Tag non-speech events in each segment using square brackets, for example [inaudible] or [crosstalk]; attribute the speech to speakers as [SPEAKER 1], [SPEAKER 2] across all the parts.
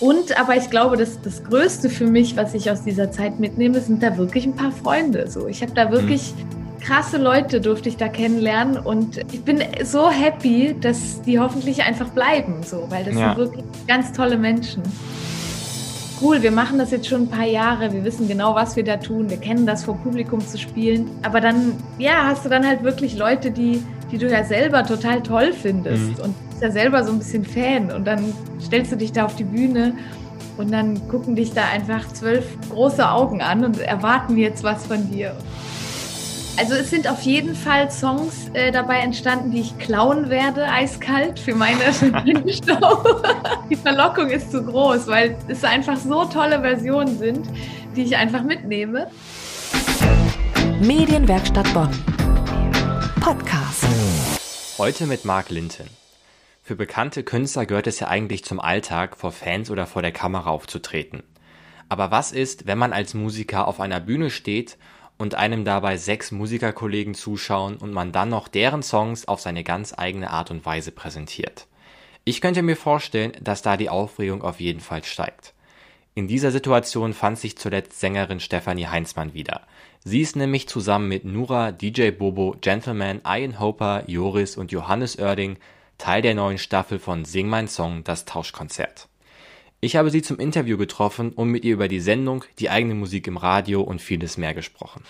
[SPEAKER 1] Und aber ich glaube, dass das Größte für mich, was ich aus dieser Zeit mitnehme, sind da wirklich ein paar Freunde. So, ich habe da wirklich mhm. krasse Leute durfte ich da kennenlernen und ich bin so happy, dass die hoffentlich einfach bleiben, so, weil das ja. sind wirklich ganz tolle Menschen. Cool, wir machen das jetzt schon ein paar Jahre, wir wissen genau, was wir da tun, wir kennen das vor Publikum zu spielen, aber dann, ja, hast du dann halt wirklich Leute, die, die du ja selber total toll findest mhm. und bist ja selber so ein bisschen Fan und dann stellst du dich da auf die Bühne und dann gucken dich da einfach zwölf große Augen an und erwarten jetzt was von dir. Also es sind auf jeden Fall Songs äh, dabei entstanden, die ich klauen werde, eiskalt für meine [laughs] Show. die Verlockung ist zu groß, weil es einfach so tolle Versionen sind, die ich einfach mitnehme.
[SPEAKER 2] Medienwerkstatt Bonn. Podcast.
[SPEAKER 3] Heute mit Mark Linton. Für bekannte Künstler gehört es ja eigentlich zum Alltag, vor Fans oder vor der Kamera aufzutreten. Aber was ist, wenn man als Musiker auf einer Bühne steht und einem dabei sechs Musikerkollegen zuschauen und man dann noch deren Songs auf seine ganz eigene Art und Weise präsentiert? Ich könnte mir vorstellen, dass da die Aufregung auf jeden Fall steigt. In dieser Situation fand sich zuletzt Sängerin Stefanie Heinzmann wieder. Sie ist nämlich zusammen mit Nura, DJ Bobo, Gentleman, Ian Hoper, Joris und Johannes Oerding Teil der neuen Staffel von Sing mein Song, das Tauschkonzert. Ich habe sie zum Interview getroffen und mit ihr über die Sendung, die eigene Musik im Radio und vieles mehr gesprochen.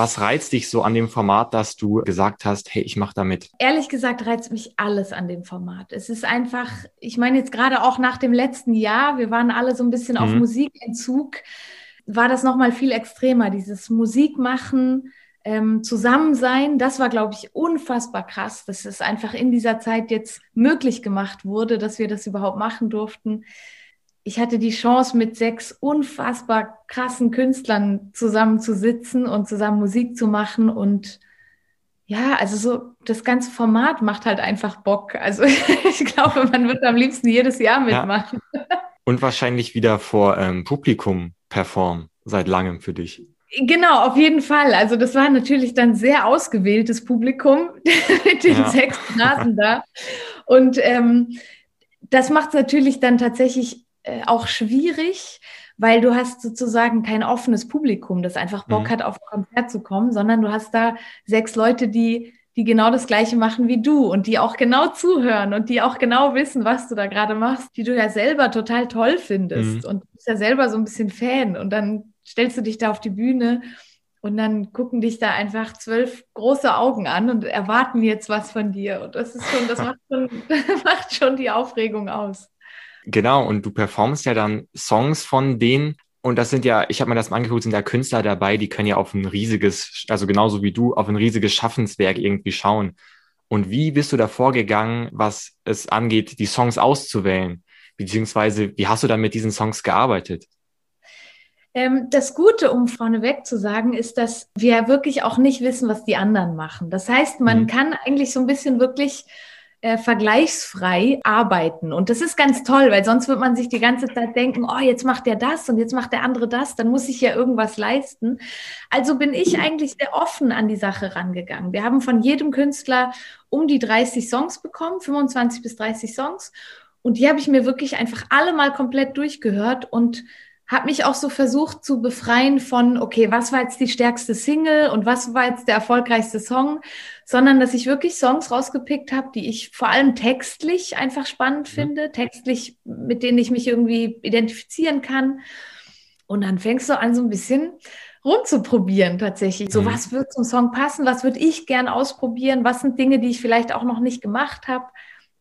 [SPEAKER 3] Was reizt dich so an dem Format, dass du gesagt hast, hey, ich mache damit?
[SPEAKER 1] Ehrlich gesagt reizt mich alles an dem Format. Es ist einfach, ich meine jetzt gerade auch nach dem letzten Jahr, wir waren alle so ein bisschen mhm. auf Musikentzug, war das nochmal viel extremer, dieses Musikmachen, ähm, Zusammensein, das war, glaube ich, unfassbar krass, dass es einfach in dieser Zeit jetzt möglich gemacht wurde, dass wir das überhaupt machen durften. Ich hatte die Chance, mit sechs unfassbar krassen Künstlern zusammen zu sitzen und zusammen Musik zu machen und ja, also so das ganze Format macht halt einfach Bock. Also [laughs] ich glaube, man wird am liebsten jedes Jahr mitmachen.
[SPEAKER 3] Ja. Und wahrscheinlich wieder vor ähm, Publikum performen, seit langem für dich.
[SPEAKER 1] Genau, auf jeden Fall. Also das war natürlich dann sehr ausgewähltes Publikum [laughs] mit den ja. sechs Nasen da. Und ähm, das macht es natürlich dann tatsächlich äh, auch schwierig, weil du hast sozusagen kein offenes Publikum, das einfach Bock mhm. hat, auf ein Konzert zu kommen, sondern du hast da sechs Leute, die die genau das Gleiche machen wie du und die auch genau zuhören und die auch genau wissen, was du da gerade machst, die du ja selber total toll findest mhm. und du bist ja selber so ein bisschen Fan und dann stellst du dich da auf die Bühne und dann gucken dich da einfach zwölf große Augen an und erwarten jetzt was von dir. Und das ist schon, das [laughs] macht schon, [laughs] macht schon die Aufregung aus.
[SPEAKER 3] Genau, und du performst ja dann Songs von denen, und das sind ja, ich habe mir das mal angeguckt, sind ja Künstler dabei, die können ja auf ein riesiges, also genauso wie du, auf ein riesiges Schaffenswerk irgendwie schauen. Und wie bist du da vorgegangen, was es angeht, die Songs auszuwählen? Beziehungsweise, wie hast du dann mit diesen Songs gearbeitet?
[SPEAKER 1] Ähm, das Gute, um vorneweg zu sagen, ist, dass wir wirklich auch nicht wissen, was die anderen machen. Das heißt, man mhm. kann eigentlich so ein bisschen wirklich äh, vergleichsfrei arbeiten. Und das ist ganz toll, weil sonst wird man sich die ganze Zeit denken, oh, jetzt macht der das und jetzt macht der andere das, dann muss ich ja irgendwas leisten. Also bin ich eigentlich sehr offen an die Sache rangegangen. Wir haben von jedem Künstler um die 30 Songs bekommen, 25 bis 30 Songs. Und die habe ich mir wirklich einfach alle mal komplett durchgehört und habe mich auch so versucht zu befreien von, okay, was war jetzt die stärkste Single und was war jetzt der erfolgreichste Song, sondern dass ich wirklich Songs rausgepickt habe, die ich vor allem textlich einfach spannend mhm. finde, textlich, mit denen ich mich irgendwie identifizieren kann. Und dann fängst du an, so ein bisschen rumzuprobieren tatsächlich. So, mhm. was wird zum Song passen? Was würde ich gern ausprobieren? Was sind Dinge, die ich vielleicht auch noch nicht gemacht habe?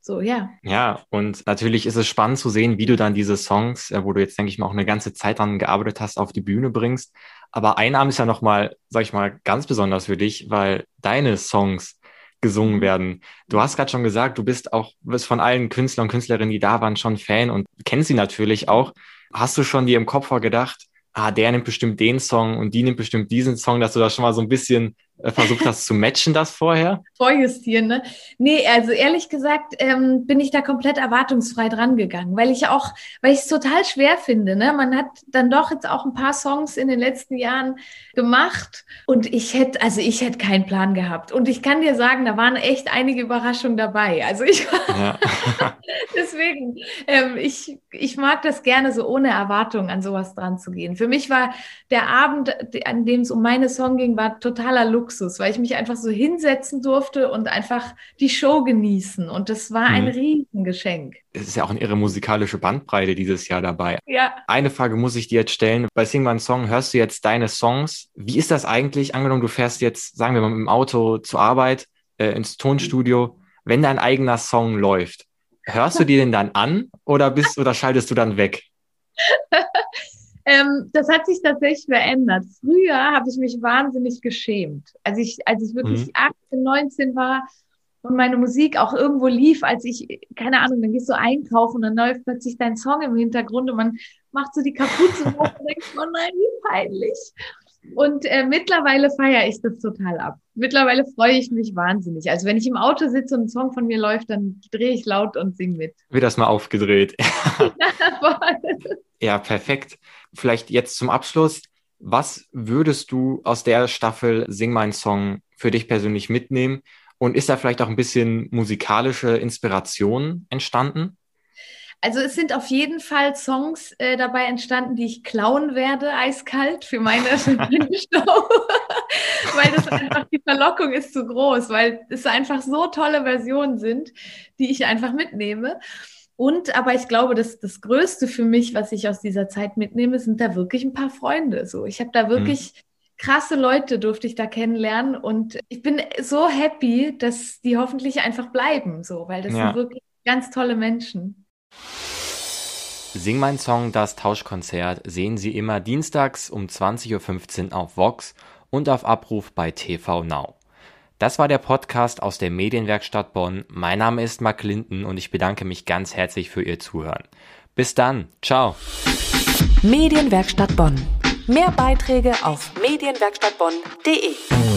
[SPEAKER 1] So, ja.
[SPEAKER 3] Ja, und natürlich ist es spannend zu sehen, wie du dann diese Songs, äh, wo du jetzt, denke ich mal, auch eine ganze Zeit dran gearbeitet hast, auf die Bühne bringst. Aber ein Abend ist ja nochmal, sag ich mal, ganz besonders für dich, weil deine Songs gesungen mhm. werden. Du hast gerade schon gesagt, du bist auch, bist von allen Künstlern und Künstlerinnen, die da waren, schon Fan und kennst sie natürlich auch. Hast du schon dir im Kopf gedacht, ah, der nimmt bestimmt den Song und die nimmt bestimmt diesen Song, dass du da schon mal so ein bisschen versucht hast zu matchen das vorher?
[SPEAKER 1] Vorjustieren, ne? Nee, also ehrlich gesagt ähm, bin ich da komplett erwartungsfrei dran gegangen, weil ich auch, weil ich es total schwer finde, ne? Man hat dann doch jetzt auch ein paar Songs in den letzten Jahren gemacht und ich hätte, also ich hätte keinen Plan gehabt. Und ich kann dir sagen, da waren echt einige Überraschungen dabei. Also ich ja. [laughs] deswegen, ähm, ich, ich mag das gerne so ohne Erwartung an sowas dran zu gehen. Für mich war der Abend, an dem es um meine Song ging, war totaler Luxus, weil ich mich einfach so hinsetzen durfte und einfach die Show genießen. Und das war ein mhm. Riesengeschenk.
[SPEAKER 3] Es ist ja auch eine irre musikalische Bandbreite dieses Jahr dabei.
[SPEAKER 1] Ja.
[SPEAKER 3] Eine Frage muss ich dir jetzt stellen. Bei Sing My Song hörst du jetzt deine Songs. Wie ist das eigentlich? Angenommen, du fährst jetzt, sagen wir mal, mit dem Auto zur Arbeit, äh, ins Tonstudio. Wenn dein eigener Song läuft, hörst du [laughs] dir den dann an oder bist oder schaltest du dann weg? [laughs]
[SPEAKER 1] Ähm, das hat sich tatsächlich verändert. Früher habe ich mich wahnsinnig geschämt. Als ich, als ich wirklich mhm. 18, 19 war und meine Musik auch irgendwo lief, als ich, keine Ahnung, dann gehst du einkaufen und dann läuft plötzlich dein Song im Hintergrund und man macht so die Kapuze hoch und [laughs] denkt, oh nein, wie peinlich. Und äh, mittlerweile feiere ich das total ab. Mittlerweile freue ich mich wahnsinnig. Also wenn ich im Auto sitze und ein Song von mir läuft, dann drehe ich laut und singe mit.
[SPEAKER 3] Wird das mal aufgedreht. [laughs] [laughs] ja, perfekt. Vielleicht jetzt zum Abschluss. Was würdest du aus der Staffel Sing mein Song für dich persönlich mitnehmen? Und ist da vielleicht auch ein bisschen musikalische Inspiration entstanden?
[SPEAKER 1] Also es sind auf jeden Fall Songs äh, dabei entstanden, die ich klauen werde, eiskalt für meine, [laughs] Show, [laughs] weil das einfach die Verlockung ist zu groß, weil es einfach so tolle Versionen sind, die ich einfach mitnehme. Und aber ich glaube, dass das Größte für mich, was ich aus dieser Zeit mitnehme, sind da wirklich ein paar Freunde. So, ich habe da wirklich mhm. krasse Leute durfte ich da kennenlernen und ich bin so happy, dass die hoffentlich einfach bleiben, so, weil das ja. sind wirklich ganz tolle Menschen.
[SPEAKER 3] Sing mein Song, das Tauschkonzert sehen Sie immer dienstags um 20.15 Uhr auf Vox und auf Abruf bei TV Now. Das war der Podcast aus der Medienwerkstatt Bonn. Mein Name ist Mark Linden und ich bedanke mich ganz herzlich für Ihr Zuhören. Bis dann. Ciao.
[SPEAKER 2] Medienwerkstatt Bonn. Mehr Beiträge auf medienwerkstattbonn.de.